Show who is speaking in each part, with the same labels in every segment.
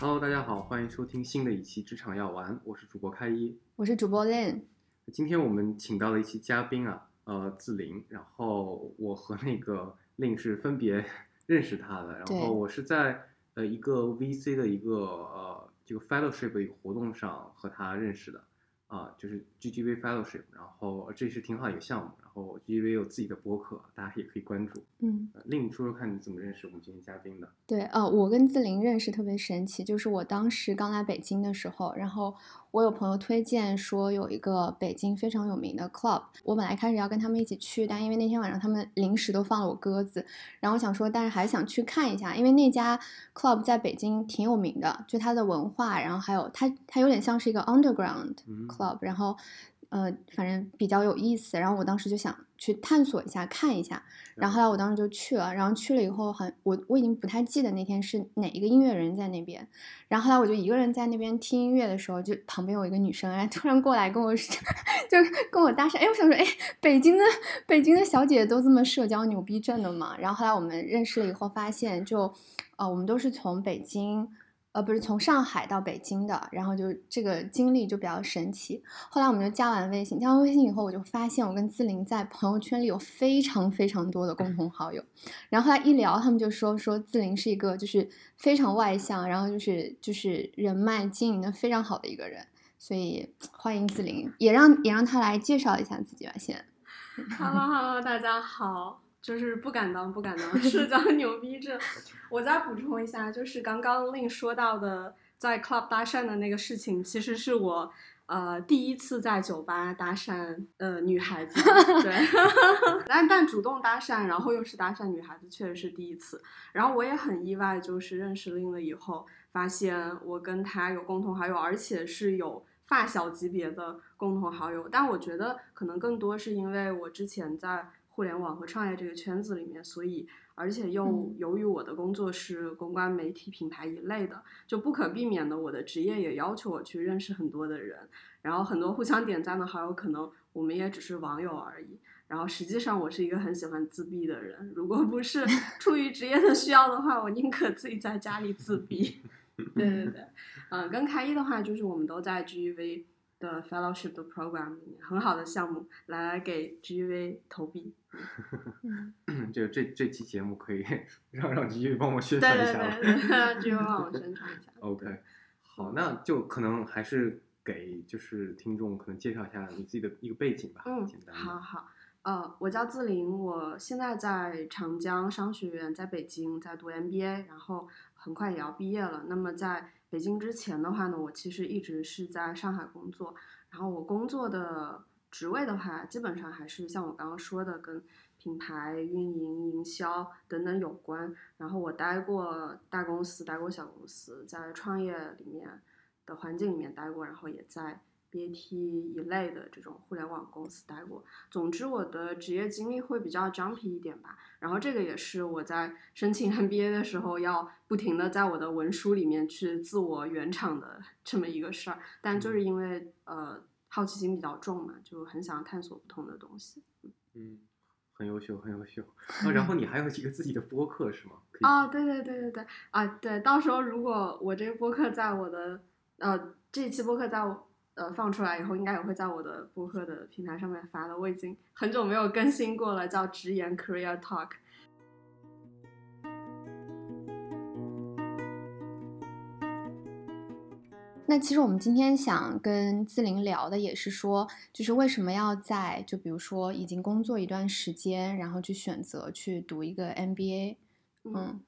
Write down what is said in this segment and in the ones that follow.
Speaker 1: Hello，大家好，欢迎收听新的一期职场药丸，我是主播开一。
Speaker 2: 我是主播 Lin，
Speaker 1: 今天我们请到了一期嘉宾啊，呃，自林，然后我和那个 Lin 是分别认识他的，然后我是在呃一个 VC 的一个呃这个 fellowship 的一个活动上和他认识的，啊、就是 GGV fellowship，然后这是挺好一个项目，然后 GGV 有自己的博客，大家也可以关注。
Speaker 2: 嗯，
Speaker 1: 呃 Lin 说说看你怎么认识我们今天嘉宾的？
Speaker 2: 对，呃，我跟自林认识特别神奇，就是我当时刚来北京的时候，然后我有朋友推荐说有一个北京非常有名的 club，我本来开始要跟他们一起去，但因为那天晚上他们临时都放了我鸽子，然后我想说，但是还是想去看一下，因为那家 club 在北京挺有名的，就它的文化，然后还有它它有点像是一个 underground
Speaker 1: 嗯。
Speaker 2: club，然后呃，反正比较有意思。然后我当时就想去探索一下，看一下。然后后来我当时就去了，然后去了以后，好像我我已经不太记得那天是哪一个音乐人在那边。然后后来我就一个人在那边听音乐的时候，就旁边有一个女生，哎，突然过来跟我 就跟我搭讪，哎，我想说，哎，北京的北京的小姐姐都这么社交牛逼症的嘛？然后后来我们认识了以后，发现就，呃，我们都是从北京。呃，不是从上海到北京的，然后就这个经历就比较神奇。后来我们就加完微信，加完微信以后，我就发现我跟自林在朋友圈里有非常非常多的共同好友。然后后来一聊，他们就说说自林是一个就是非常外向，然后就是就是人脉经营的非常好的一个人。所以欢迎自林，也让也让他来介绍一下自己吧，先。
Speaker 3: Hello Hello，大家好，就是不敢当不敢当，社交牛逼症。我再补充一下，就是刚刚令说到的在 club 搭讪的那个事情，其实是我呃第一次在酒吧搭讪呃女孩子，对，但但主动搭讪，然后又是搭讪女孩子，确实是第一次。然后我也很意外，就是认识令了以后，发现我跟他有共同好友，而且是有。发小级别的共同好友，但我觉得可能更多是因为我之前在互联网和创业这个圈子里面，所以而且又
Speaker 2: 嗯
Speaker 3: 由于我的工作是公关、媒体、品牌一类的，就不可避免的，我的职业也要求我去认识很多的人，然后很多互相点赞的好友，可能我们也只是网友而已。然后实际上我是一个很喜欢自闭的人，如果不是出于职业的需要的话，我宁可自己在家里自闭。对对对，嗯，跟开一的话，就是我们都在 GEV 的 fellowship 的 program 里面，很好的项目，来来给 GEV 投币。
Speaker 2: 嗯，
Speaker 1: 这个这这期节目可以 让让 GV 帮我宣传一下吗？
Speaker 3: 对对，GEV 帮我宣传一下。
Speaker 1: OK，好，那就可能还是给就是听众可能介绍一下你自己的一个背景吧，
Speaker 3: 嗯
Speaker 1: 简，单。
Speaker 3: 好好。呃，我叫自林，我现在在长江商学院，在北京在读 MBA，然后很快也要毕业了。那么在北京之前的话呢，我其实一直是在上海工作，然后我工作的职位的话，基本上还是像我刚刚说的，跟品牌运营、营销等等有关。然后我待过大公司，待过小公司，在创业里面的环境里面待过，然后也在 BAT 一类的这种互联网公司待过。总之，我的职业经历会比较 jumpy 一点吧。然后这个也是我在申请 MBA 的时候要不停的在我的文书里面去自我圆场的 这么一个事儿。但就是因为呃好奇心比较重嘛，就很想探索不同的东西。
Speaker 1: 嗯，很优秀，很优秀。啊，然后你还有一个自己的播客是吗？
Speaker 3: 啊，对对对对对啊，对，到时候如果我这个播客在我的呃这一期播客在我呃放出来以后，应该也会在我的播客的平台上面发的。我已经很久没有更新过了，叫直言 Career Talk。
Speaker 2: 那其实我们今天想跟自林聊的也是说，就是为什么要在就比如说已经工作一段时间，然后去选择去读一个 MBA，嗯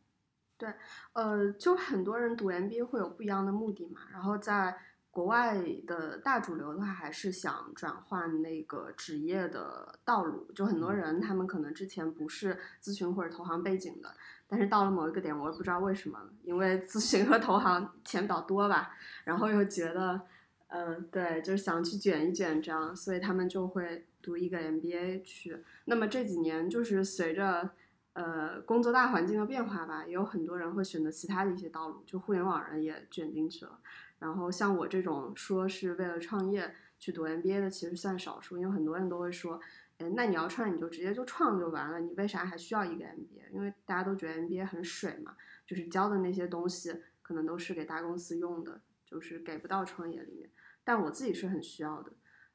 Speaker 2: 对
Speaker 3: 呃，就很多人读 MBA 会有不一样的目的嘛，然后在国外的大主流的话，还是想转换那个职业的道路。就很多人他们可能之前不是咨询或者投行背景的，但是到了某一个点，我也不知道为什么，因为咨询和投行钱比较多吧，然后又觉得，嗯、对，就是想去卷一卷这样，所以他们就会读一个 MBA 去。那么这几年就是随着呃工作大环境的变化吧，也有很多人会选择其他的一些道路，就互联网人也卷进去了。然后像我这种说是为了创业去读 MBA 的，其实算少数，因为很多人都会说，哎，那你要创业你就直接就创就完了，你为啥还需要一个 MBA？因为大家都觉得 MBA 很水嘛，就是教的那些东西可能都是给大公司用的，就是给不到创业里面。但我自己是很需要的，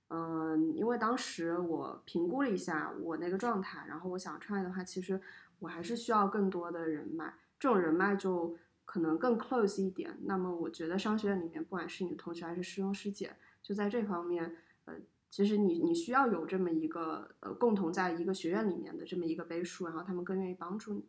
Speaker 3: 嗯，因为当时我评估了一下我那个状态，然后我想创业的话，其实我还是需要更多的人脉，这种人脉就可能更 close 一点。那么我觉得商学院里面，不管是你的同学还是师兄师姐，就在这方面，呃，其实你你需要有这么一个呃共同在一个学院里面的这么一个背书，然后他们更愿意帮助你。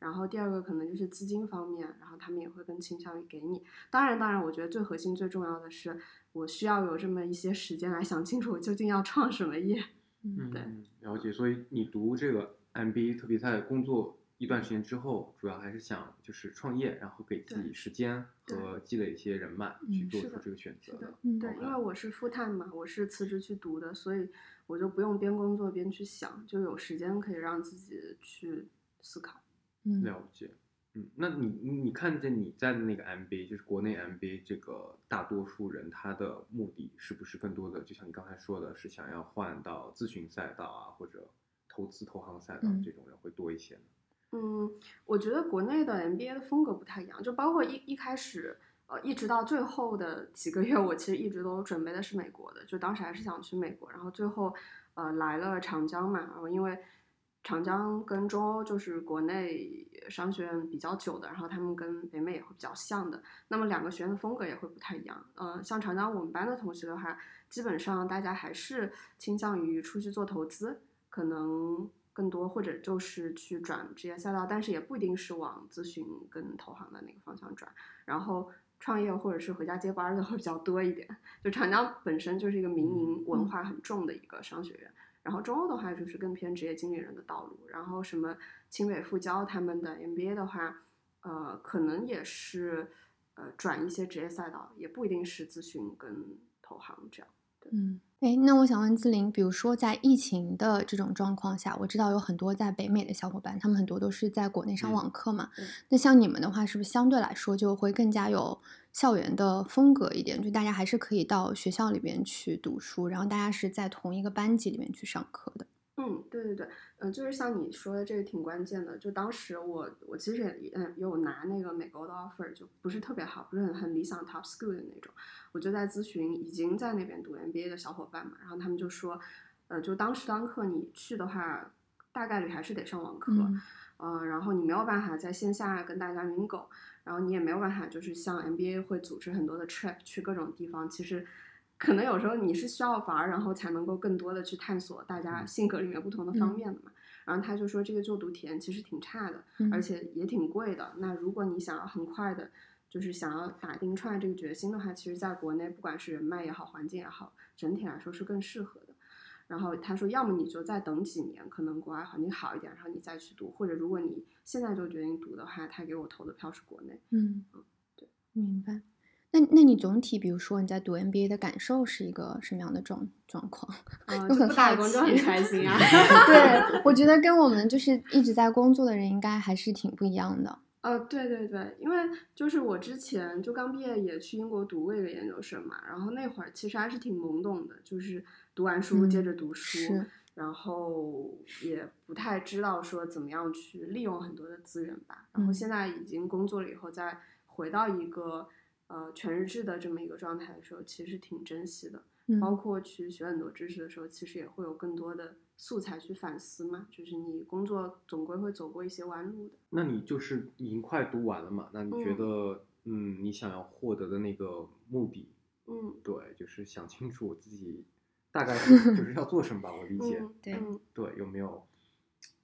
Speaker 3: 然后第二个可能就是资金方面，然后他们也会更倾向于给你。当然，当然，我觉得最核心、最重要的是，我需要有这么一些时间来想清楚我究竟要创什么业。
Speaker 2: 嗯
Speaker 3: 对
Speaker 1: 嗯，了解。所以你读这个 MBA，特别在工作一段时间之后，主要还是想就是创业，然后给自己时间和积累一些人脉，去做出这个选择
Speaker 3: 的
Speaker 2: 嗯
Speaker 3: 对，因为我是 full time 嘛，我是辞职去读的，所以我就不用边工作边去想，就有时间可以让自己去思考。
Speaker 2: 嗯
Speaker 1: 了解。嗯，那你你你看见你在的那个 MBA，就是国内 MBA 这个大多数人他的目的是不是更多的，就像你刚才说的，是想要换到咨询赛道啊，或者投资投行赛道
Speaker 2: 嗯
Speaker 1: 这种人会多一些呢？
Speaker 3: 嗯，我觉得国内的 MBA 的风格不太一样，就包括一一开始，呃，一直到最后的几个月，我其实一直都准备的是美国的，就当时还是想去美国，然后最后，呃，来了长江嘛，然后因为长江跟中欧就是国内商学院比较久的，然后他们跟北美也会比较像的，那么两个学院的风格也会不太一样。呃，像长江我们班的同学的话，基本上大家还是倾向于出去做投资，可能更多或者就是去转职业赛道，但是也不一定是往咨询跟投行的那个方向转。然后创业或者是回家接班儿的会比较多一点。就长江本身就是一个民营文化很重的一个商学院，然后中欧的话就是更偏职业经理人的道路。然后什么清北复交他们的 MBA 的话，呃，可能也是呃转一些职业赛道，也不一定是咨询跟投行这样。
Speaker 2: 嗯，哎，那我想问志玲，比如说在疫情的这种状况下，我知道有很多在北美的小伙伴，他们很多都是在国内上
Speaker 1: 嗯
Speaker 2: 网课嘛。
Speaker 3: 对
Speaker 2: 那像你们的话，是不是相对来说就会更加有校园的风格一点？就大家还是可以到学校里边去读书，然后大家是在同一个班级里面去上课的。
Speaker 3: 嗯，对对对，嗯、就是像你说的这个挺关键的。就当时我我其实也嗯有拿那个美国的 offer，就不是特别好，不是很很理想 top school 的那种。我就在咨询已经在那边读 MBA 的小伙伴嘛，然后他们就说，呃，就当时当课你去的话，大概率还是得上网课，
Speaker 2: 嗯
Speaker 3: 呃，然后你没有办法在线下跟大家 mingle，然后你也没有办法就是像 MBA 会组织很多的 trip 去各种地方，其实可能有时候你是需要玩儿，然后才能够更多的去探索大家性格里面不同的方
Speaker 2: 嗯
Speaker 3: 面的嘛。然后他就说这个就读体验其实挺差的，
Speaker 2: 嗯
Speaker 3: 而且也挺贵的。那如果你想要很快的，就是想要打定创业这个决心的话，其实在国内不管是人脉也好，环境也好，整体来说是更适合的。然后他说，要么你就再等几年，可能国外环境好一点，然后你再去读；或者如果你现在就决定读的话，他给我投的票是国内。
Speaker 2: 嗯
Speaker 3: 对，
Speaker 2: 明白。那那你总体，比如说你在读 MBA 的感受是一个什么样的状状况？
Speaker 3: 嗯，
Speaker 2: 就很好
Speaker 3: 工就很开心啊。
Speaker 2: 对，我觉得跟我们就是一直在工作的人应该还是挺不一样的。
Speaker 3: 呃，对对对，因为就是我之前就刚毕业也去英国读过一个研究生嘛，然后那会儿其实还是挺懵懂的，就是读完书接
Speaker 2: 嗯
Speaker 3: 着读书，
Speaker 2: 是
Speaker 3: 然后也不太知道说怎么样去利用很多的资源吧。然后
Speaker 2: 嗯
Speaker 3: 现在已经工作了以后，再回到一个呃全日制的这么一个状态的时候，其实挺珍惜的。
Speaker 2: 嗯，
Speaker 3: 包括去学很多知识的时候，其实也会有更多的素材去反思嘛。就是你工作总归会走过一些弯路的。
Speaker 1: 那你就是已经快读完了嘛？那你觉
Speaker 3: 嗯
Speaker 1: 得，嗯，你想要获得的那个目的，
Speaker 3: 嗯，
Speaker 1: 对，就是想清楚我自己大概是就是要做什么吧？我理解，
Speaker 3: 嗯，
Speaker 2: 对
Speaker 3: 嗯
Speaker 1: 对，有没有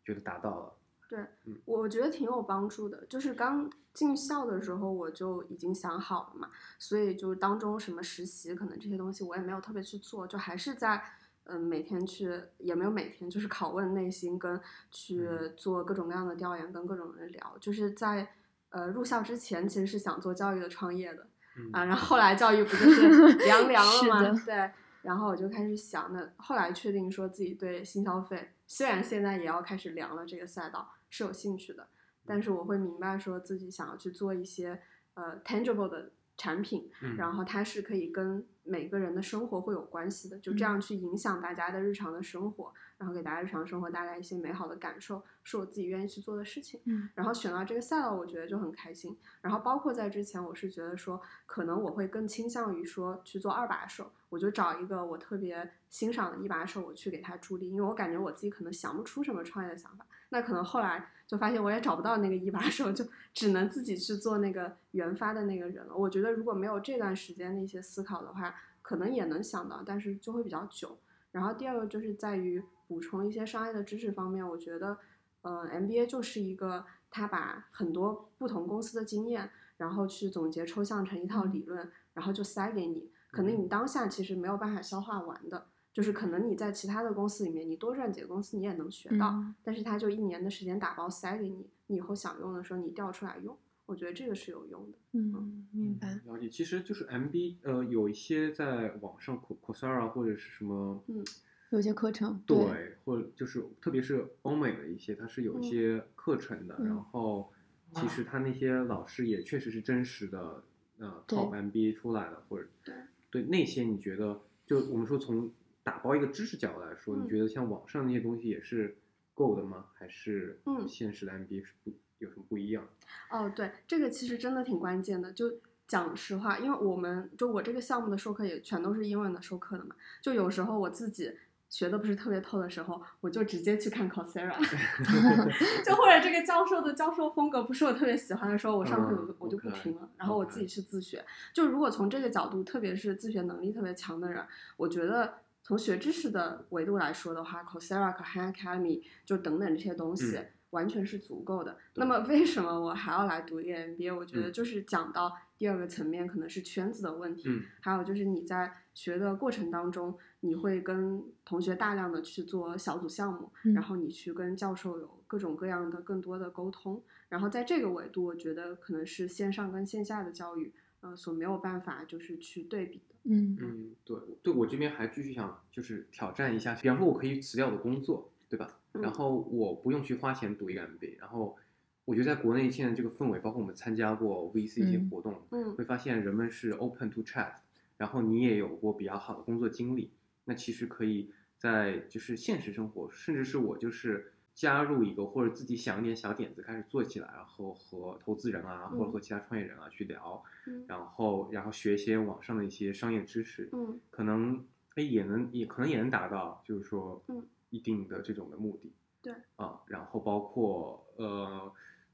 Speaker 1: 觉得达到了？
Speaker 3: 对
Speaker 1: 嗯，
Speaker 3: 我觉得挺有帮助的。就是刚进校的时候，我就已经想好了嘛，所以就当中什么实习，可能这些东西我也没有特别去做，就还是在嗯每天去，也没有每天，就是拷问内心，跟去
Speaker 1: 嗯
Speaker 3: 做各种各样的调研，跟各种人聊。就是在呃入校之前，其实是想做教育的创业的，
Speaker 1: 嗯
Speaker 3: 啊，然后后来教育不就是 凉凉了吗？对，然后我就开始想，那后来确定说自己对新消费，虽然现在也要开始凉了这个赛道是有兴趣的，但是我会明白说自己想要去做一些呃 tangible 的产品，
Speaker 1: 嗯
Speaker 3: 然后它是可以跟每个人的生活会有关系的，就这样去影响大家的日常的生活，然然后给大家日常生活带来一些美好的感受，是我自己愿意去做的事情。
Speaker 2: 嗯
Speaker 3: 然后选到这个赛道，我觉得就很开心。然后包括在之前，我是觉得说，可能我会更倾向于说去做二把手，我就找一个我特别欣赏的一把手，我去给他助力，因为我感觉我自己可能想不出什么创业的想法。那可能后来就发现我也找不到那个一把手，就只能自己去做那个研发的那个人了。我觉得如果没有这段时间的一些思考的话，可能也能想到，但是就会比较久。然后第二个就是在于补充一些商业的知识方面，我觉得，呃，MBA 就是一个他把很多不同公司的经验，然后去总结抽象成一套理论，然后就塞给你。可能你当下其实没有办法消化完的，就是可能你在其他的公司里面，你多赚几个公司你也能学到，
Speaker 2: 嗯
Speaker 3: 但是他就一年的时间打包塞给你，你以后想用的时候你调出来用。我觉得这个是有用的。
Speaker 2: 嗯，明白。
Speaker 1: 了解，其实就是 MB，呃，有一些在网上 Co- Coursera 或者是什么，
Speaker 3: 嗯
Speaker 2: 有些课程
Speaker 1: 对，或者就是特别是欧美的一些，它是有一
Speaker 3: 嗯
Speaker 1: 些课程的，
Speaker 2: 嗯
Speaker 1: 然后其实他那些老师也确实是真实的，呃
Speaker 2: 对
Speaker 1: ，Top MBA 出来的，或者
Speaker 3: 对
Speaker 1: 对那些你觉得，就我们说从打包一个知识角度来说，
Speaker 3: 嗯
Speaker 1: 你觉得像网上那些东西也是够的吗？还是
Speaker 3: 嗯
Speaker 1: 现实的 MBA 是不有什么不一样？
Speaker 3: 哦，对，这个其实真的挺关键的。就讲实话，因为我们就我这个项目的授课也全都是英文的授课的嘛，就有时候我自己学的不是特别透的时候，我就直接去看 Coursera，就或者这个教授的教授风格不是我特别喜欢的时候，我上课我我就不听了，然后我自己去自学。就如果从这个角度，特别是自学能力特别强的人，我觉得。从学知识的维度来说的话，Coursera 和 Han Academy 就等等这些东西，
Speaker 1: 嗯
Speaker 3: 完全是足够的。
Speaker 1: 对
Speaker 3: 那么为什么我还要来读一个 MBA？我觉得
Speaker 1: 嗯
Speaker 3: 就是讲到第二个层面，可能是圈子的问题，
Speaker 1: 嗯
Speaker 3: 还有就是你在学的过程当中，你会跟同学大量的去做小组项目，
Speaker 2: 嗯
Speaker 3: 然后你去跟教授有各种各样的更多的沟通。然后在这个维度，我觉得可能是线上跟线下的教育，呃，所没有办法就是去对比的。
Speaker 2: 嗯。
Speaker 1: 嗯，对，对我这边还继续想就是挑战一下，比方说我可以辞掉我的工作，对吧？
Speaker 3: 嗯。
Speaker 1: 然后我不用去花钱读一个 MBA，然后我觉得在国内现在这个氛围，包括我们参加过 VC 一些
Speaker 2: 嗯
Speaker 1: 活动，
Speaker 3: 嗯
Speaker 1: 会发现人们是 open to chat，然后你也有过比较好的工作经历，那其实可以在就是现实生活，甚至是我就是加入一个或者自己想一点小点子开始做起来，然后和投资人啊，或者和其他创业人啊去聊，
Speaker 3: 嗯。
Speaker 1: 然后然后学一些网上的一些商业知识，
Speaker 3: 嗯。
Speaker 1: 可能哎也能也可能也能达到就是说
Speaker 3: 嗯。
Speaker 1: 一定的这种的目的，
Speaker 3: 对。
Speaker 1: 啊，然后包括呃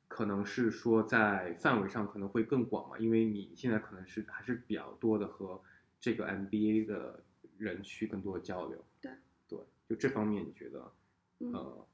Speaker 1: 可能是说在范围上可能会更广嘛，因为你现在可能是还是比较多的和这个 MBA 的人去更多的交流，
Speaker 3: 对。
Speaker 1: 对，就这方面你觉得
Speaker 3: 嗯。
Speaker 1: 呃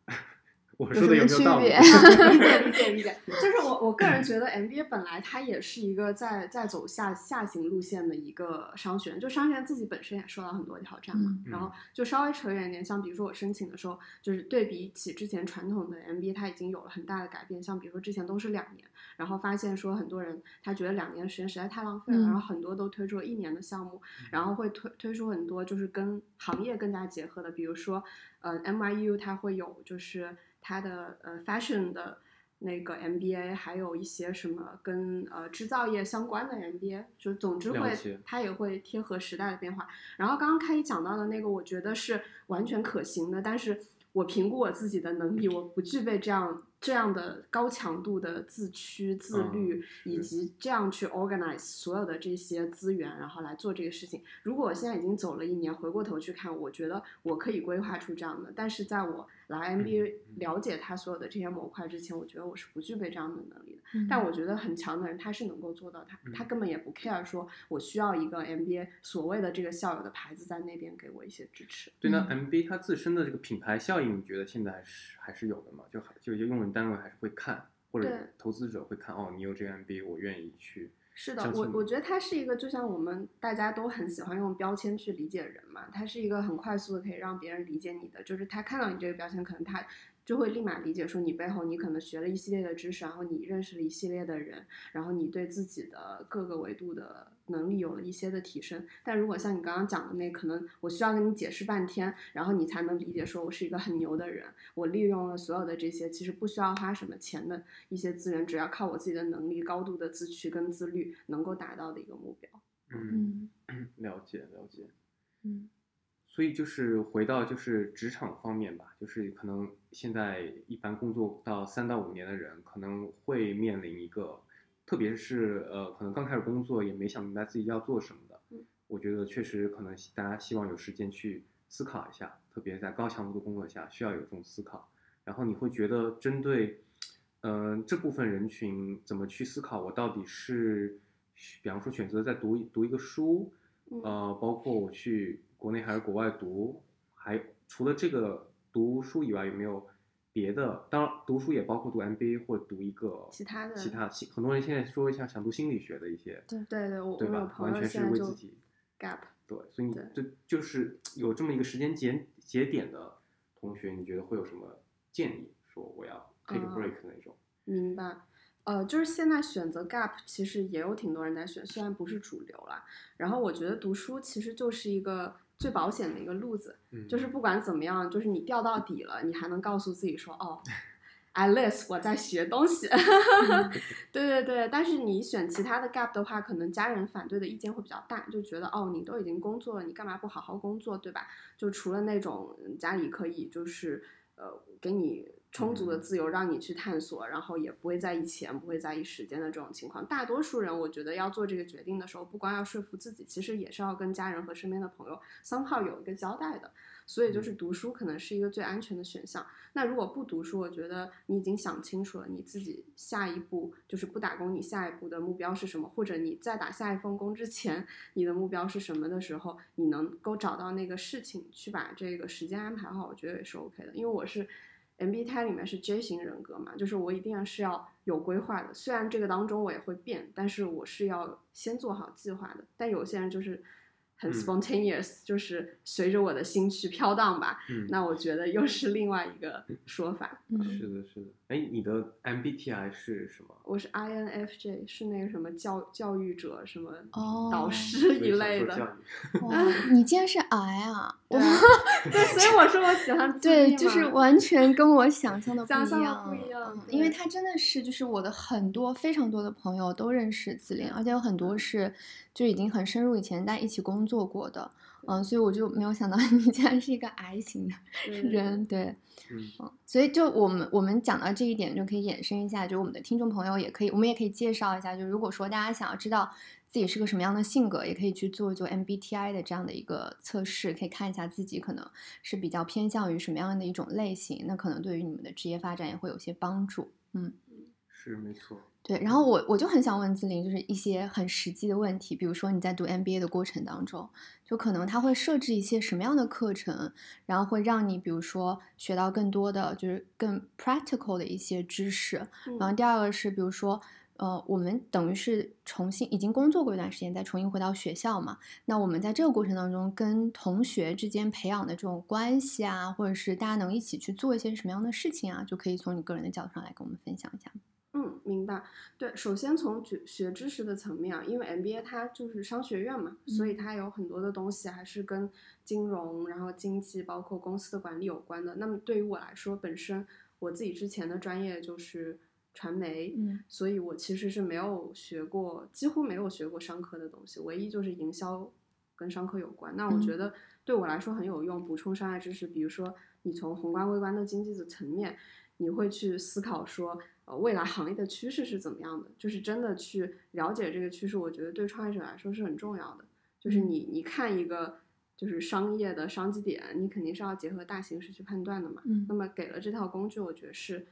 Speaker 1: 我
Speaker 2: 有
Speaker 1: 说的
Speaker 2: 什么区
Speaker 1: 有没有道理？
Speaker 2: 别
Speaker 3: 理解理解理解，就是我我个人觉得 MBA 本来它也是一个在在走下下行路线的一个商学院，就商学院自己本身也受到很多挑战嘛。
Speaker 2: 嗯
Speaker 3: 然后就稍微扯远一点，像比如说我申请的时候，就是对比起之前传统的 MBA，它已经有了很大的改变。像比如说之前都是两年，然后发现说很多人他觉得两年时间实在太浪费了，
Speaker 2: 嗯
Speaker 3: 然后很多都推出了一年的项目，然后会推推出很多就是跟行业更加结合的，比如说呃 MIU 它会有就是它的呃 fashion 的那个 MBA，还有一些什么跟呃制造业相关的 MBA，就总之会
Speaker 1: 了解
Speaker 3: 它也会贴合时代的变化。然后刚刚开始讲到的那个，我觉得是完全可行的，但是我评估我自己的能力，我不具备这样这样的高强度的自驱、自律，
Speaker 1: 嗯
Speaker 3: 以及这样去 organize 所有的这些资源，然后来做这个事情。如果我现在已经走了一年，回过头去看，我觉得我可以规划出这样的，但是在我来 MBA
Speaker 1: 嗯
Speaker 3: 了解它所有的这些模块之前，我觉得我是不具备这样的能力的。
Speaker 2: 嗯
Speaker 3: 但我觉得很强的人，他是能够做到他，他根本也不 care 说我需要一个 MBA 所谓的这个校友的牌子在那边给我一些支持。
Speaker 1: 对，那
Speaker 2: 嗯
Speaker 1: MBA 它自身的这个品牌效应，你觉得现在还是还是有的吗？就还就用人单位还是会看，或者投资者会看，哦，你有这个 MBA，我愿意去。
Speaker 3: 是的我我觉得它是一个，就像我们大家都很喜欢用标签去理解人嘛，它是一个很快速的可以让别人理解你的，就是他看到你这个标签，可能他就会立马理解说你背后你可能学了一系列的知识，然后你认识了一系列的人，然后你对自己的各个维度的能力有了一些的提升。但如果像你刚刚讲的那，可能我需要跟你解释半天，然后你才能理解说我是一个很牛的人，我利用了所有的这些其实不需要花什么钱的一些资源，只要靠我自己的能力、高度的自驱跟自律能够达到的一个目标。
Speaker 1: 嗯，
Speaker 2: 嗯
Speaker 1: 了解了解。
Speaker 2: 嗯
Speaker 1: 所以就是回到就是职场方面吧，就是可能现在一般工作到三到五年的人，可能会面临一个，特别是呃，可能刚开始工作也没想明白自己要做什么的。
Speaker 3: 嗯
Speaker 1: 我觉得确实可能大家希望有时间去思考一下，特别在高强度的工作下需要有这种思考。然后你会觉得针对，嗯、这部分人群怎么去思考？我到底是，比方说选择在读读一个书，
Speaker 3: 嗯
Speaker 1: 呃，包括我去国内还是国外读，还除了这个读书以外，有没有别的？当然，读书也包括读 MBA 或者读一个
Speaker 3: 其他的
Speaker 1: 其他心很多人现在说一下想读心理学的一些，
Speaker 3: 对对，我
Speaker 1: 对吧？
Speaker 3: 我有朋友
Speaker 1: 完全是为自己
Speaker 3: gap，
Speaker 1: 对，所以你
Speaker 3: 对
Speaker 1: 这就是有这么一个时间节节点的同学，你觉得会有什么建议？说我要 take break 那种？
Speaker 3: 明白。呃，就是现在选择 gap，其实也有挺多人在选，虽然不是主流啦。然后我觉得读书其实就是一个最保险的一个路子，
Speaker 1: 嗯，
Speaker 3: 就是不管怎么样，就是你掉到底了，你还能告诉自己说，哦，at least 我在学东西。对对对，但是你选其他的 gap 的话，可能家人反对的意见会比较大，就觉得哦，你都已经工作了，你干嘛不好好工作，对吧？就除了那种嗯家里可以就是呃给你充足的
Speaker 1: 嗯
Speaker 3: 自由，让你去探索，然后也不会在意钱，不会在意时间的这种情况，大多数人我觉得要做这个决定的时候，不光要说服自己，其实也是要跟家人和身边的朋友 somehow 有一个交代的。所以就是读书可能是一个最安全的选项。那如果不读书，我觉得你已经想清楚了，你自己下一步就是不打工，你下一步的目标是什么，或者你在打下一份工之前，你的目标是什么的时候，你能够找到那个事情去把这个时间安排好，我觉得也是 OK 的。因为我是 MBTI 里面是 J 型人格嘛，就是我一定是要有规划的，虽然这个当中我也会变，但是我是要先做好计划的。但有些人就是很
Speaker 1: 嗯
Speaker 3: spontaneous，、就是随着我的心去飘荡吧。
Speaker 1: 嗯，
Speaker 3: 那我觉得又是另外一个说法。
Speaker 2: 嗯
Speaker 1: 是的，是的。哎，你的 MBTI 是什么？
Speaker 3: 我是 INFJ，是那个什么教教育者什么
Speaker 2: 哦
Speaker 3: 导师一类的。
Speaker 2: 哇，你竟然是 I 啊！
Speaker 3: 对啊 对，所以我说我喜欢
Speaker 2: 对，就是完全跟我想象的不一样，
Speaker 3: 不一样
Speaker 2: 嗯因为他真的是，就是我的很多非常多的朋友都认识子菱，而且有很多是就已经很深入以前在一起工作过的，嗯，所以我就没有想到你竟然是一个 I 型的人，对，
Speaker 1: 嗯
Speaker 2: 嗯，所以就我们我们讲到这一点，就可以衍生一下，就我们的听众朋友也可以，我们也可以介绍一下，就如果说大家想要知道自己是个什么样的性格，也可以去做做 MBTI 的这样的一个测试，可以看一下自己可能是比较偏向于什么样的一种类型，那可能对于你们的职业发展也会有些帮助。嗯，
Speaker 1: 是没错。
Speaker 2: 对。然后我我就很想问子林，就是一些很实际的问题，比如说你在读 MBA 的过程当中，就可能他会设置一些什么样的课程，然后会让你比如说学到更多的就是更 practical 的一些知识。
Speaker 3: 嗯
Speaker 2: 然后第二个是，比如说，呃，我们等于是重新已经工作过一段时间，再重新回到学校嘛。那我们在这个过程当中，跟同学之间培养的这种关系啊，或者是大家能一起去做一些什么样的事情啊，就可以从你个人的角度上来跟我们分享一下。
Speaker 3: 嗯，明白。对，首先从学学知识的层面啊，因为 MBA 它就是商学院嘛，所以
Speaker 2: 嗯
Speaker 3: 它有很多的东西还是跟金融、然后经济，包括公司的管理有关的。那么对于我来说，本身我自己之前的专业就是传媒，
Speaker 2: 嗯
Speaker 3: 所以我其实是没有学过，几乎没有学过商科的东西，唯一就是营销跟商科有关。那我
Speaker 2: 嗯
Speaker 3: 觉得对我来说很有用，补充商业知识，比如说你从宏观微观的经济的层面，你会去思考说，呃，未来行业的趋势是怎么样的，就是真的去了解这个趋势，我觉得对创业者来说是很重要的。就是
Speaker 2: 嗯
Speaker 3: 你你看一个就是商业的商机点，你肯定是要结合大形势去判断的嘛。
Speaker 2: 嗯
Speaker 3: 那么给了这套工具，我觉得是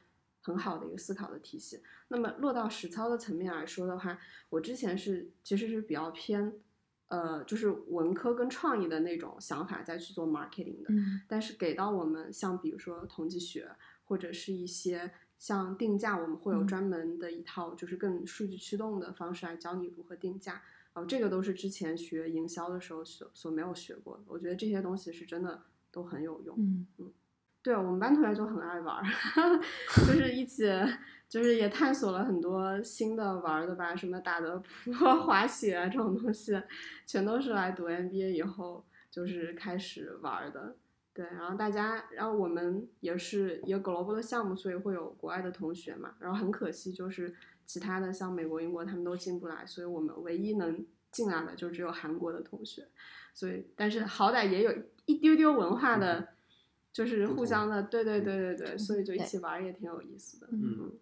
Speaker 3: 很好的一个思考的体系。那么落到实操的层面来说的话，我之前是其实是比较偏，呃，就是文科跟创意的那种想法再去做 marketing 的。
Speaker 2: 嗯
Speaker 3: 但是给到我们像比如说统计学或者是一些像定价，我们会有
Speaker 2: 嗯
Speaker 3: 专门的一套就是更数据驱动的方式来教你如何定价。哦，这个都是之前学营销的时候所所没有学过的。我觉得这些东西是真的都很有用。
Speaker 2: 嗯嗯
Speaker 3: 对我们班同学就很爱玩儿，就是一起，就是也探索了很多新的玩的吧，什么打的扑、滑雪啊这种东西，全都是来读 MBA 以后就是开始玩的。对，然后大家，然后我们也是一个 global 的项目，所以会有国外的同学嘛。然后很可惜，就是其他的像美国、英国他们都进不来，所以我们唯一能进来的就只有韩国的同学，所以但是好歹也有一丢丢文化的，就是互相的，对对对对对，所以就一起玩也挺有意思的。
Speaker 2: 嗯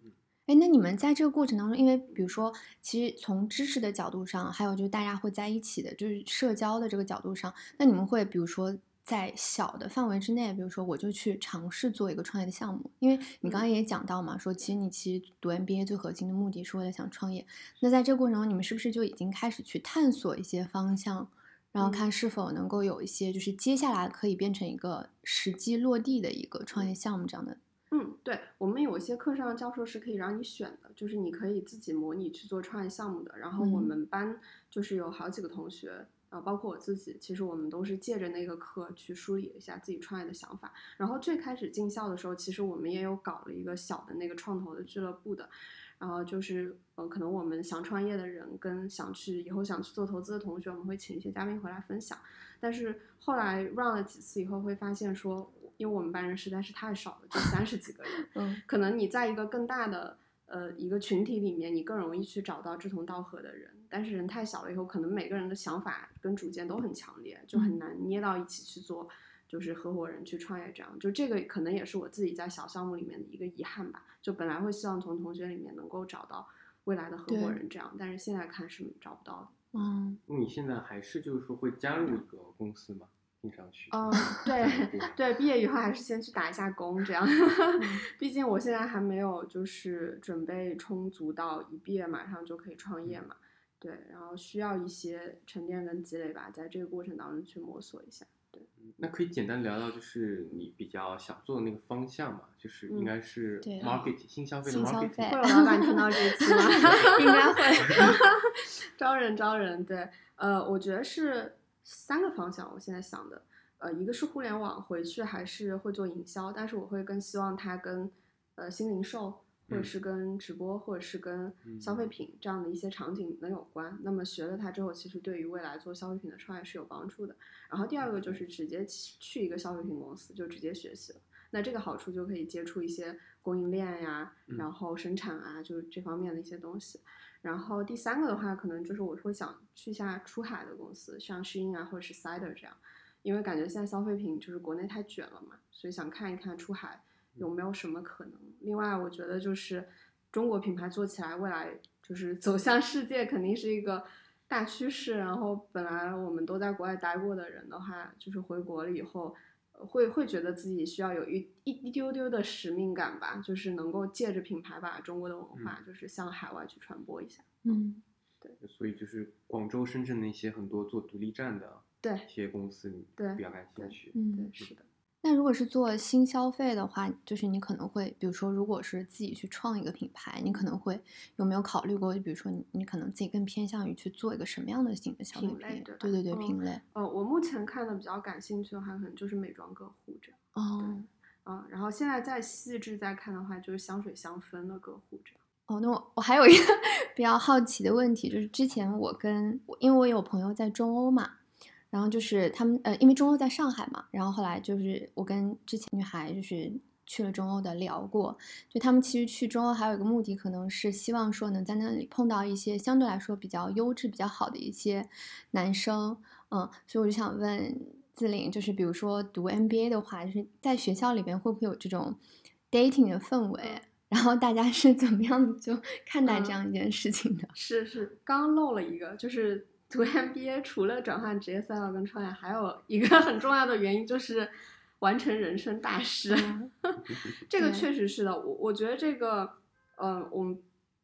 Speaker 2: 哎，那你们在这个过程当中，因为比如说，其实从知识的角度上，还有就是大家会在一起的，就是社交的这个角度上，那你们会比如说在小的范围之内，比如说我就去尝试做一个创业的项目，因为你刚刚也讲到嘛，说其实你其实读 MBA 最核心的目的是为了想创业。那在这个过程中，你们是不是就已经开始去探索一些方向，然后看是否能够有一些就是接下来可以变成一个实际落地的一个创业项目这样的？
Speaker 3: 嗯，对，我们有一些课上教授是可以让你选的，就是你可以自己模拟去做创业项目的。然后我
Speaker 2: 嗯
Speaker 3: 们班就是有好几个同学，啊，包括我自己，其实我们都是借着那个课去梳理了一下自己创业的想法。然后最开始进校的时候，其实我们也有搞了一个小的那个创投的俱乐部的。然后就是，呃，可能我们想创业的人跟想去以后想去做投资的同学，我们会请一些嘉宾回来分享。但是后来 run 了几次以后，会发现说，因为我们班人实在是太少了，就三十几个人，
Speaker 2: 嗯
Speaker 3: 可能你在一个更大的呃一个群体里面，你更容易去找到志同道合的人。但是人太小了以后，可能每个人的想法跟主见都很强烈，就很
Speaker 2: 嗯
Speaker 3: 难捏到一起去做，就是合伙人去创业这样。就这个可能也是我自己在小项目里面的一个遗憾吧。就本来会希望从同学里面能够找到未来的合伙人这样，但是现在看是找不到的。
Speaker 2: 嗯
Speaker 1: 你现在还是就是说会加入一个公司吗？听上去。
Speaker 3: 嗯，对对，毕业以后还是先去打一下工，这样。
Speaker 2: 嗯
Speaker 3: 毕竟我现在还没有就是准备充足到一毕业马上就可以创业嘛。对，然后需要一些沉淀跟积累吧，在这个过程当中去摸索一下。对，
Speaker 1: 那可以简单聊聊，就是你比较想做的那个方向嘛，就是应
Speaker 3: 嗯
Speaker 1: 该是
Speaker 2: 对
Speaker 1: marketing 新消费的
Speaker 2: 新消
Speaker 1: marketing。
Speaker 2: 费
Speaker 3: 会有老板听到这一期吗？
Speaker 2: 应该会。
Speaker 3: 招人招人，对，呃，我觉得是三个方向。我现在想的，呃，一个是互联网，回去还是会做营销，但是我会更希望它跟呃新零售，或者
Speaker 1: 嗯
Speaker 3: 是跟直播，或者是跟消费品这样的一些场景能有关。那么学了它之后，其实对于未来做消费品的创业是有帮助的。然后第二个就是直接去去一个消费品公司，就直接学习了。那这个好处就可以接触一些供应链呀，
Speaker 1: 嗯
Speaker 3: 然后生产啊，就是这方面的一些东西。然后第三个的话，可能就是我会想去一下出海的公司，像 Shein 啊或者是 Cider 这样，因为感觉现在消费品就是国内太卷了嘛，所以想看一看出海有没有什么可能。另外，我觉得就是中国品牌做起来，未来就是走向世界肯定是一个大趋势。然后本来我们都在国外待过的人的话，就是回国了以后。呃会会觉得自己需要有一一一丢丢的使命感吧，就是能够借着品牌把中国的文化，就是向海外去传播一下。
Speaker 2: 嗯对
Speaker 1: 所以就是广州、深圳那些很多做独立站的
Speaker 3: 对
Speaker 1: 一些公司，你
Speaker 3: 对
Speaker 1: 比较感兴趣。
Speaker 2: 嗯
Speaker 3: 对，。是的。
Speaker 2: 那如果是做新消费的话，就是你可能会，比如说，如果是自己去创一个品牌，你可能会有没有考虑过，就比如说你你可能自己更偏向于去做一个什么样的新的消费品？
Speaker 3: 品类对
Speaker 2: 对对品类。
Speaker 3: 呃，我目前看的比较感兴趣的话，可能就是美妆个护这样。
Speaker 2: 哦
Speaker 3: 啊、然后现在再细致再看的话，就是香水香氛的个护这样。
Speaker 2: 哦，那我我还有一个 比较好奇的问题，就是之前我跟我因为我有朋友在中欧嘛，然后就是他们呃，因为中欧在上海嘛，然后后来就是我跟之前女孩就是去了中欧的聊过，就他们其实去中欧还有一个目的，可能是希望说能在那里碰到一些相对来说比较优质、比较好的一些男生，嗯，所以我就想问自领，就是比如说读 MBA 的话，就是在学校里边会不会有这种 dating 的氛围？然后大家是怎么样就看待这样一件事情的？
Speaker 3: 是是，刚漏了一个，就是读 MBA 除了转换职业赛道跟创业，还有一个很重要的原因就是完成人生大事。
Speaker 2: 嗯
Speaker 3: 这个确实是的，我我觉得这个，嗯、我们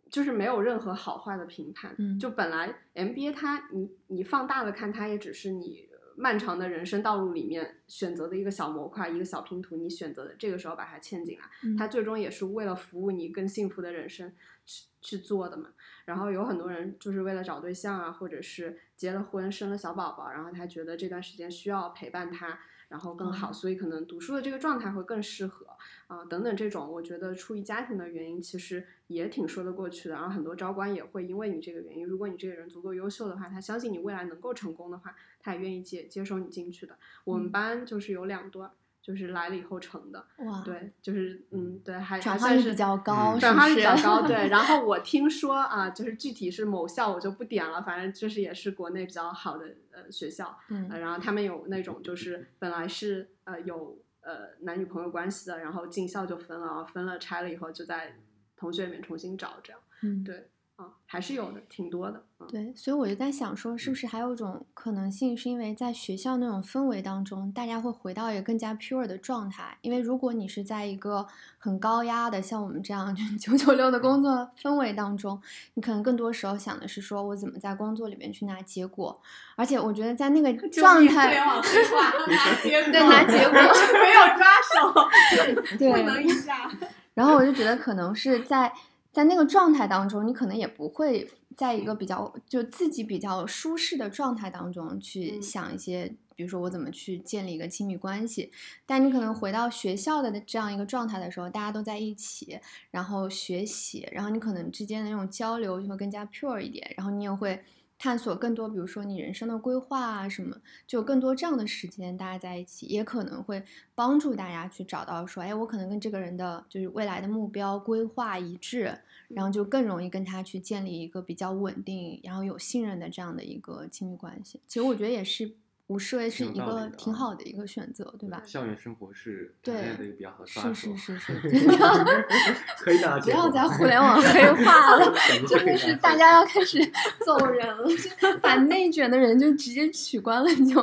Speaker 3: 就是没有任何好坏的评判。
Speaker 2: 嗯
Speaker 3: 就本来 MBA 它，你你放大了看，它也只是你漫长的人生道路里面选择的一个小模块，一个小拼图，你选择的这个时候把它嵌进来，
Speaker 2: 嗯
Speaker 3: 它最终也是为了服务你更幸福的人生去去做的嘛。然后有很多人就是为了找对象啊，或者是结了婚生了小宝宝，然后他觉得这段时间需要陪伴他，然后更好，
Speaker 2: 哦
Speaker 3: 所以可能读书的这个状态会更适合啊、等等这种，我觉得出于家庭的原因，其实也挺说得过去的。然后很多招官也会因为你这个原因，如果你这个人足够优秀的话，他相信你未来能够成功的话，他也愿意接接收你进去的。我们
Speaker 2: 嗯
Speaker 3: 班就是有两对儿。就是来了以后成的。
Speaker 2: 哇，，
Speaker 3: 对，就是嗯，对，还
Speaker 2: 转
Speaker 3: 还算是
Speaker 2: 化率比较高，
Speaker 3: 转化率比较高，对。然后我听说啊，就是具体是某校我就不点了，反正就是也是国内比较好的呃学校，呃，
Speaker 2: 嗯
Speaker 3: 然后他们有那种就是本来是呃有呃男女朋友关系的，然后进校就分了，分了拆了以后就在同学里面重新找这样，
Speaker 2: 嗯，
Speaker 3: 对，啊，还是有的，挺多的，嗯，
Speaker 2: 对，所以我就在想说，是不是还有一种可能性，是因为在学校那种氛围当中，大家会回到一个更加 pure 的状态。因为如果你是在一个很高压的，像我们这样就九九六的工作氛围当中，你可能更多时候想的是说我怎么在工作里面去拿结果。而且我觉得在那个状态，
Speaker 3: 网黑化，拿结果，
Speaker 2: 对拿结果
Speaker 3: 没有抓手，
Speaker 2: 对
Speaker 3: 不能一下，
Speaker 2: 然后我就觉得可能是在在那个状态当中，你可能也不会在一个比较就自己比较舒适的状态当中去
Speaker 3: 嗯
Speaker 2: 想一些，比如说我怎么去建立一个亲密关系。但你可能回到学校的这样一个状态的时候，大家都在一起，然后学习，然后你可能之间的那种交流就会更加 pure 一点，然后你也会。探索更多，比如说你人生的规划啊什么，就更多这样的时间，大家在一起，也可能会帮助大家去找到说，哎，我可能跟这个人的就是未来的目标规划一致，然后就更容易跟他去建立一个比较稳定，然后有信任的这样的一个亲密关系。其实我觉得也是无视为是一个
Speaker 1: 挺
Speaker 2: 好的一个选择，对吧？
Speaker 1: 校园生活是谈恋爱的一个比较好的抓
Speaker 2: 是，是是。是，
Speaker 1: 可以的
Speaker 2: 不要在互联网黑化 了，真的是大家要开始走人了，就把内卷的人就直接取关了就，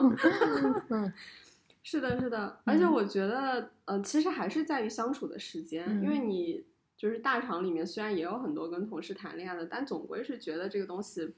Speaker 2: 嗯。
Speaker 3: 是的，是的，而且
Speaker 2: 嗯
Speaker 3: 我觉得，呃，其实还是在于相处的时间，因为
Speaker 2: 嗯。
Speaker 3: 你就是大厂里面虽然也有很多跟同事谈恋爱的，但总归是觉得这个东西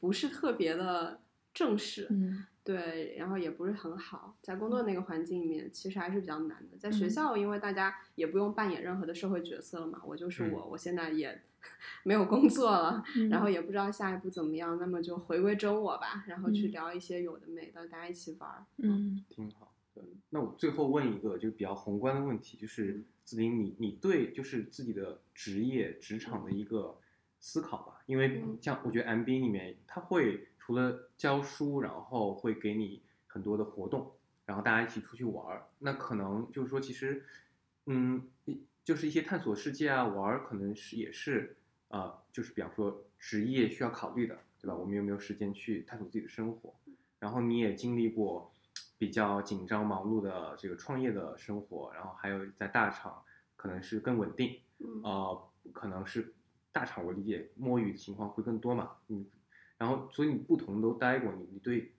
Speaker 3: 不是特别的正式，
Speaker 2: 嗯
Speaker 3: 对，然后也不是很好，在工作那个环境里面，其实还是比较难的。在学
Speaker 2: 嗯
Speaker 3: 校，因为大家也不用扮演任何的社会角色了嘛，我就是
Speaker 1: 嗯
Speaker 3: 我，我现在也 没有工作了，
Speaker 2: 嗯，
Speaker 3: 然后也不知道下一步怎么样，那么就回归真我吧，然后去
Speaker 2: 嗯
Speaker 3: 聊一些有的没的，大家一起玩儿。
Speaker 2: 嗯
Speaker 1: 挺好。对，那我最后问一个就是比较宏观的问题，就是子林，你你对就是自己的职业职场的一个思考吧？因为
Speaker 3: 嗯
Speaker 1: 像我觉得 MBA 里面，它会除了教书，然后会给你很多的活动，然后大家一起出去玩儿。那可能就是说，其实，嗯，一就是一些探索世界啊，玩儿可能是也是呃，就是比方说职业需要考虑的，对吧？我们有没有时间去探索自己的生活？然后你也经历过比较紧张忙碌的这个创业的生活，然后还有在大厂可能是更稳定，
Speaker 3: 嗯
Speaker 1: 呃，可能是大厂我理解摸鱼的情况会更多嘛，嗯，然后所以你不同都待过，你你对，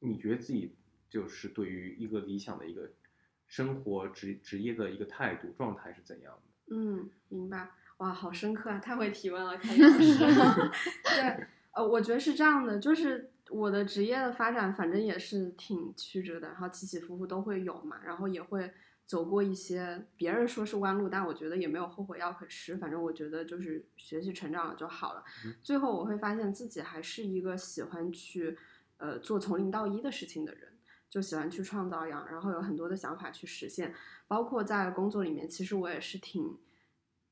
Speaker 1: 你觉得自己就是对于一个理想的一个生活职职业的一个态度状态是怎样的？
Speaker 3: 嗯，明白。哇，好深刻啊！太会提问了，凯老师。对，呃，我觉得是这样的，就是我的职业的发展，反正也是挺曲折的，然后起起伏伏都会有嘛，然后也会走过一些别人说是弯路，但我觉得也没有后悔药可吃。反正我觉得就是学习成长了就好了。
Speaker 1: 嗯
Speaker 3: 最后我会发现自己还是一个喜欢去呃做从零到一的事情的人。就喜欢去创造样，然后有很多的想法去实现，包括在工作里面，其实我也是挺，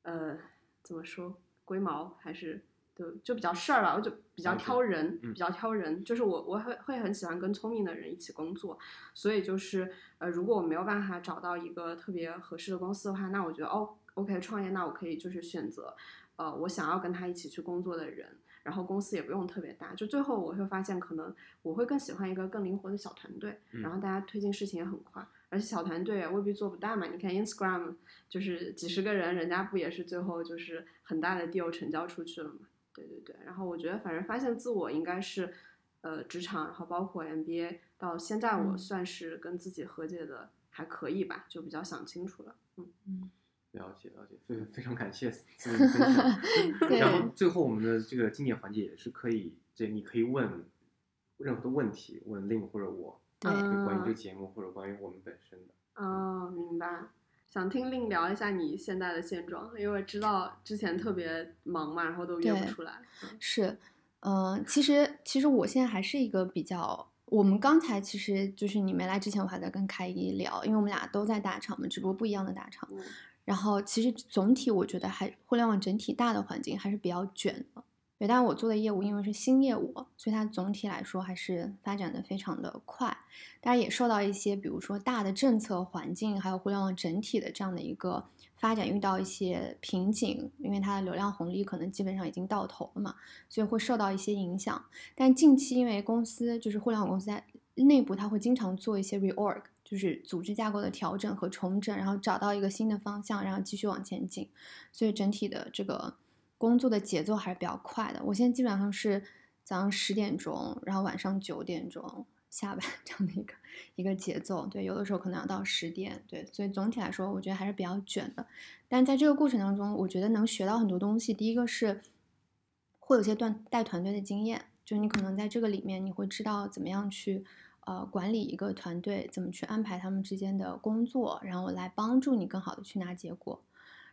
Speaker 3: 呃，怎么说，龟毛还是就就比较事儿了，我就比较挑人，
Speaker 1: 嗯
Speaker 3: 比较挑人，就是我我会会很喜欢跟聪明的人一起工作，所以就是呃，如果我没有办法找到一个特别合适的公司的话，那我觉得哦，OK，创业，那我可以就是选择，呃，我想要跟他一起去工作的人。然后公司也不用特别大，就最后我会发现，可能我会更喜欢一个更灵活的小团队，
Speaker 1: 嗯
Speaker 3: 然后大家推进事情也很快，而且小团队也未必做不大嘛。你看 Instagram 就是几十个人，人家不也是最后就是很大的 deal 成交出去了嘛？对对对。然后我觉得，反正发现自我应该是，呃，职场，然后包括 MBA，到现在我
Speaker 2: 嗯
Speaker 3: 算是跟自己和解的还可以吧，就比较想清楚了。嗯，
Speaker 2: 嗯，
Speaker 1: 了解了解，非非常感谢自己的分享。然后最后我们的这个经典环节也是可以，这你可以问任何的问题，问 Lin 或者我，
Speaker 2: 对
Speaker 1: 关于这个
Speaker 3: 嗯
Speaker 1: 节目或者关于我们本身的。
Speaker 3: 哦，明白。想听令聊一下你现在的现状，因为知道之前特别忙嘛，然后都约不出来。嗯
Speaker 2: 是，嗯、其实其实我现在还是一个比较，我们刚才其实就是你没来之前，我还在跟开一聊，因为我们俩都在大厂嘛，只不过不一样的大厂。
Speaker 3: 嗯
Speaker 2: 然后其实总体我觉得还互联网整体大的环境还是比较卷的，对，但我做的业务因为是新业务，所以它总体来说还是发展的非常的快。当然也受到一些，比如说大的政策环境，还有互联网整体的这样的一个发展遇到一些瓶颈，因为它的流量红利可能基本上已经到头了嘛，所以会受到一些影响。但近期因为公司就是互联网公司在内部，它会经常做一些 reorg，就是组织架构的调整和重整，然后找到一个新的方向，然后继续往前进。所以整体的这个。工作的节奏还是比较快的。我现在基本上是早上十点钟，然后晚上九点钟下班这样的一个一个节奏。对，有的时候可能要到十点。对，所以总体来说，我觉得还是比较卷的。但在这个过程当中，我觉得能学到很多东西。第一个是会有些段带团队的经验，就是你可能在这个里面，你会知道怎么样去呃管理一个团队，怎么去安排他们之间的工作，然后来帮助你更好的去拿结果。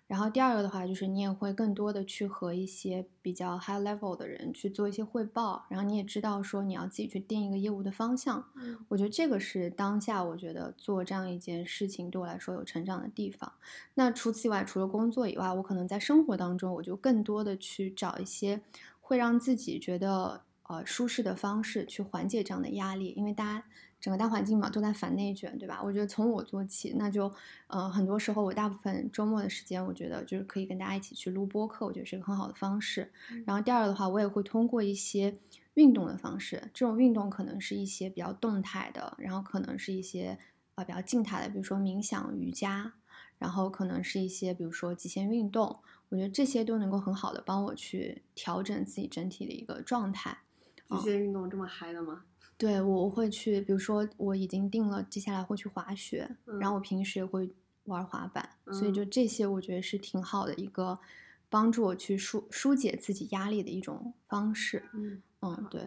Speaker 2: 然后第二个的话，就是你也会更多的去和一些比较 high level 的人去做一些汇报，然后你也知道说你要自己去定一个业务的方向。
Speaker 3: 嗯，
Speaker 2: 我觉得这个是当下我觉得做这样一件事情对我来说有成长的地方。那除此以外，除了工作以外，我可能在生活当中，我就更多的去找一些会让自己觉得呃舒适的方式去缓解这样的压力，因为大家。整个大环境嘛，都在反内卷，对吧？我觉得从我做起，那就，呃，很多时候我大部分周末的时间，我觉得就是可以跟大家一起去录播课，我觉得是一个很好的方式。然后第二个的话，我也会通过一些运动的方式，这种运动可能是一些比较动态的，然后可能是一些啊比较静态的，比如说冥想、瑜伽，然后可能是一些比如说极限运动，我觉得这些都能够很好的帮我去调整自己整体的一个状态。
Speaker 3: 极限运动这么嗨的吗？
Speaker 2: 对，我会去，比如说我已经定了，接下来会去滑雪，然后我平时也会玩滑板，所以就这些，我觉得是挺好的一个帮助我去疏疏解自己压力的一种方式。
Speaker 3: 嗯
Speaker 2: 嗯，对。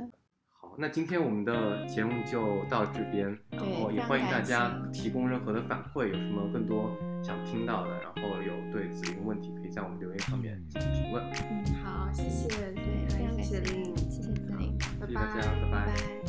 Speaker 1: 好，那今天我们的节目就到这边，然后也欢迎大家提供任何的反馈，有什么更多想听到的，然后有对子林问题，可以在我们留言上面进行提问。
Speaker 3: 嗯，好，谢谢，
Speaker 2: 对，非常
Speaker 3: 谢谢林，
Speaker 2: 谢谢子林，
Speaker 1: 谢谢大家，拜拜。